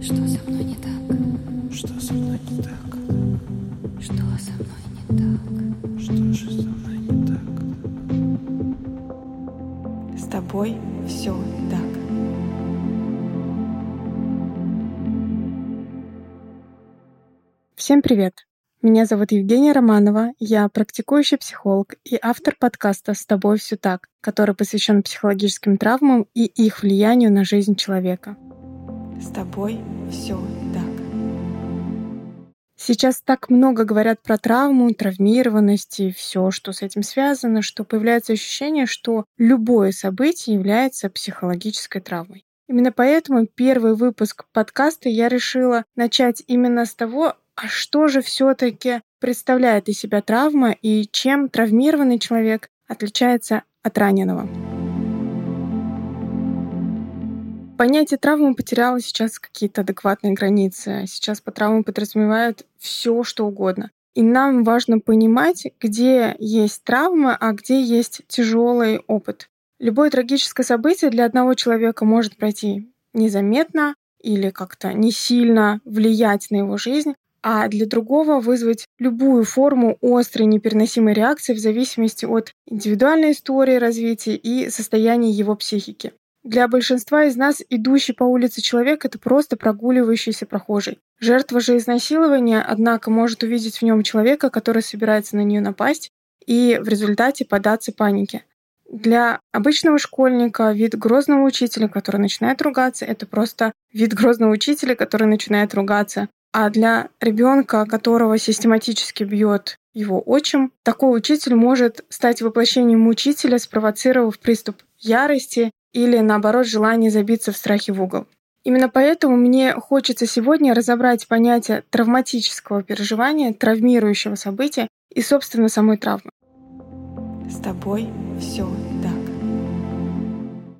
Что со мной не так? Что со мной не так? Что со мной не так? Что же со мной не так? С тобой все так. Всем привет! Меня зовут Евгения Романова, я практикующий психолог и автор подкаста «С тобой все так», который посвящен психологическим травмам и их влиянию на жизнь человека. С тобой все так. Сейчас так много говорят про травму, травмированность и все, что с этим связано, что появляется ощущение, что любое событие является психологической травмой. Именно поэтому первый выпуск подкаста я решила начать именно с того, а что же все-таки представляет из себя травма и чем травмированный человек отличается от раненого. Понятие травмы потеряло сейчас какие-то адекватные границы. Сейчас по травму подразумевают все, что угодно. И нам важно понимать, где есть травма, а где есть тяжелый опыт. Любое трагическое событие для одного человека может пройти незаметно или как-то не сильно влиять на его жизнь, а для другого вызвать любую форму острой непереносимой реакции в зависимости от индивидуальной истории развития и состояния его психики. Для большинства из нас идущий по улице человек — это просто прогуливающийся прохожий. Жертва же изнасилования, однако, может увидеть в нем человека, который собирается на нее напасть, и в результате податься панике. Для обычного школьника вид грозного учителя, который начинает ругаться, это просто вид грозного учителя, который начинает ругаться. А для ребенка, которого систематически бьет его отчим, такой учитель может стать воплощением учителя, спровоцировав приступ ярости или, наоборот, желание забиться в страхе в угол. Именно поэтому мне хочется сегодня разобрать понятие травматического переживания, травмирующего события и, собственно, самой травмы. С тобой все так.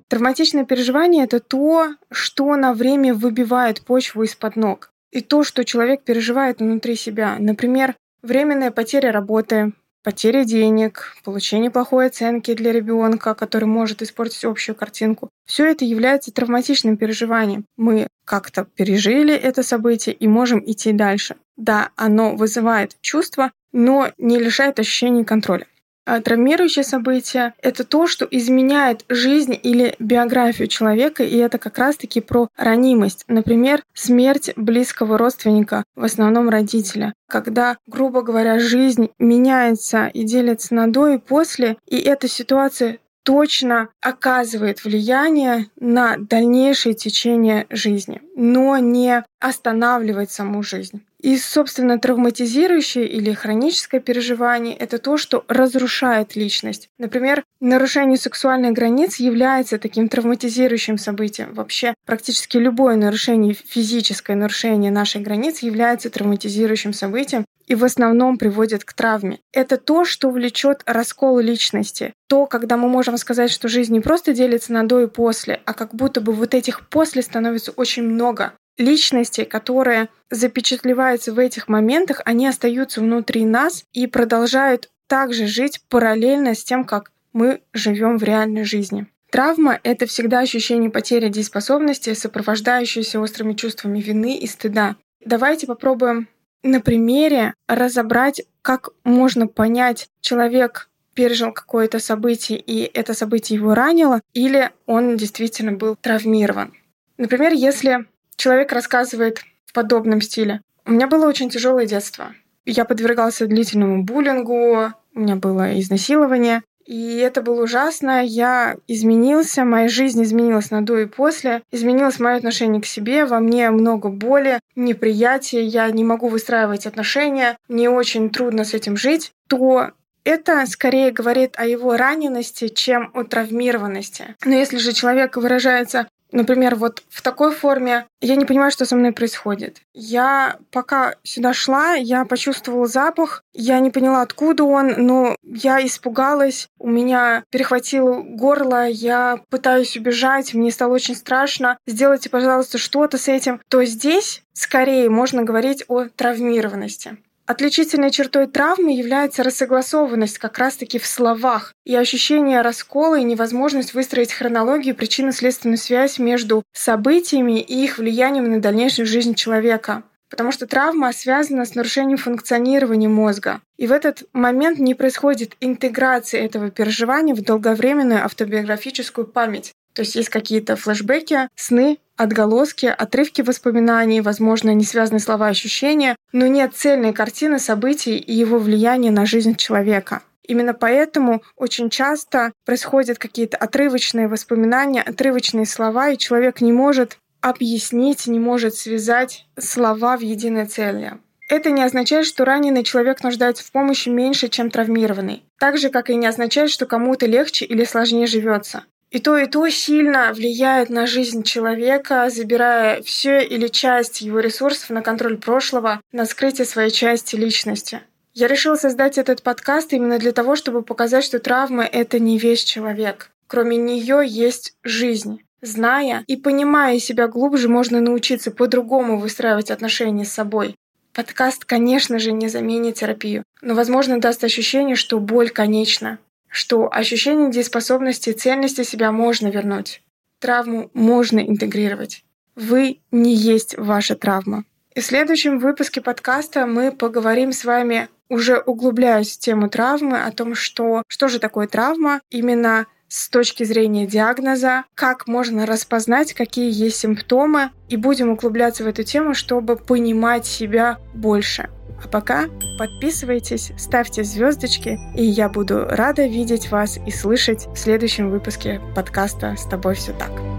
Травматичное переживание — это то, что на время выбивает почву из-под ног и то, что человек переживает внутри себя. Например, временная потеря работы, потеря денег, получение плохой оценки для ребенка, который может испортить общую картинку. Все это является травматичным переживанием. Мы как-то пережили это событие и можем идти дальше. Да, оно вызывает чувства, но не лишает ощущения контроля. А травмирующее событие — это то, что изменяет жизнь или биографию человека, и это как раз-таки про ранимость. Например, смерть близкого родственника, в основном родителя. Когда, грубо говоря, жизнь меняется и делится на до и после, и эта ситуация точно оказывает влияние на дальнейшее течение жизни, но не останавливает саму жизнь. И, собственно, травматизирующее или хроническое переживание — это то, что разрушает личность. Например, нарушение сексуальных границ является таким травматизирующим событием. Вообще, практически любое нарушение, физическое нарушение наших границ является травматизирующим событием и в основном приводит к травме. Это то, что влечет раскол личности. То, когда мы можем сказать, что жизнь не просто делится на до и после, а как будто бы вот этих после становится очень много личности, которые запечатлеваются в этих моментах, они остаются внутри нас и продолжают также жить параллельно с тем, как мы живем в реальной жизни. Травма — это всегда ощущение потери дееспособности, сопровождающееся острыми чувствами вины и стыда. Давайте попробуем на примере разобрать, как можно понять, человек пережил какое-то событие, и это событие его ранило, или он действительно был травмирован. Например, если человек рассказывает в подобном стиле. У меня было очень тяжелое детство. Я подвергался длительному буллингу, у меня было изнасилование. И это было ужасно. Я изменился, моя жизнь изменилась на до и после. Изменилось мое отношение к себе, во мне много боли, неприятия, я не могу выстраивать отношения, мне очень трудно с этим жить, то это скорее говорит о его ранености, чем о травмированности. Но если же человек выражается Например, вот в такой форме я не понимаю, что со мной происходит. Я пока сюда шла, я почувствовала запах, я не поняла, откуда он, но я испугалась, у меня перехватило горло, я пытаюсь убежать, мне стало очень страшно. Сделайте, пожалуйста, что-то с этим. То здесь скорее можно говорить о травмированности. Отличительной чертой травмы является рассогласованность как раз-таки в словах и ощущение раскола и невозможность выстроить хронологию причинно-следственную связь между событиями и их влиянием на дальнейшую жизнь человека. Потому что травма связана с нарушением функционирования мозга. И в этот момент не происходит интеграции этого переживания в долговременную автобиографическую память. То есть есть какие-то флешбеки, сны, отголоски, отрывки воспоминаний, возможно, не связанные слова ощущения, но нет цельной картины событий и его влияния на жизнь человека. Именно поэтому очень часто происходят какие-то отрывочные воспоминания, отрывочные слова, и человек не может объяснить, не может связать слова в единое целое. Это не означает, что раненый человек нуждается в помощи меньше, чем травмированный. Так же, как и не означает, что кому-то легче или сложнее живется. И то, и то сильно влияет на жизнь человека, забирая все или часть его ресурсов на контроль прошлого, на скрытие своей части личности. Я решила создать этот подкаст именно для того, чтобы показать, что травма — это не весь человек. Кроме нее есть жизнь. Зная и понимая себя глубже, можно научиться по-другому выстраивать отношения с собой. Подкаст, конечно же, не заменит терапию, но, возможно, даст ощущение, что боль конечна, что ощущение дееспособности и цельности себя можно вернуть. Травму можно интегрировать. Вы не есть ваша травма. И в следующем выпуске подкаста мы поговорим с вами, уже углубляясь в тему травмы, о том, что, что же такое травма именно с точки зрения диагноза, как можно распознать, какие есть симптомы, и будем углубляться в эту тему, чтобы понимать себя больше. А пока подписывайтесь, ставьте звездочки, и я буду рада видеть вас и слышать в следующем выпуске подкаста «С тобой все так».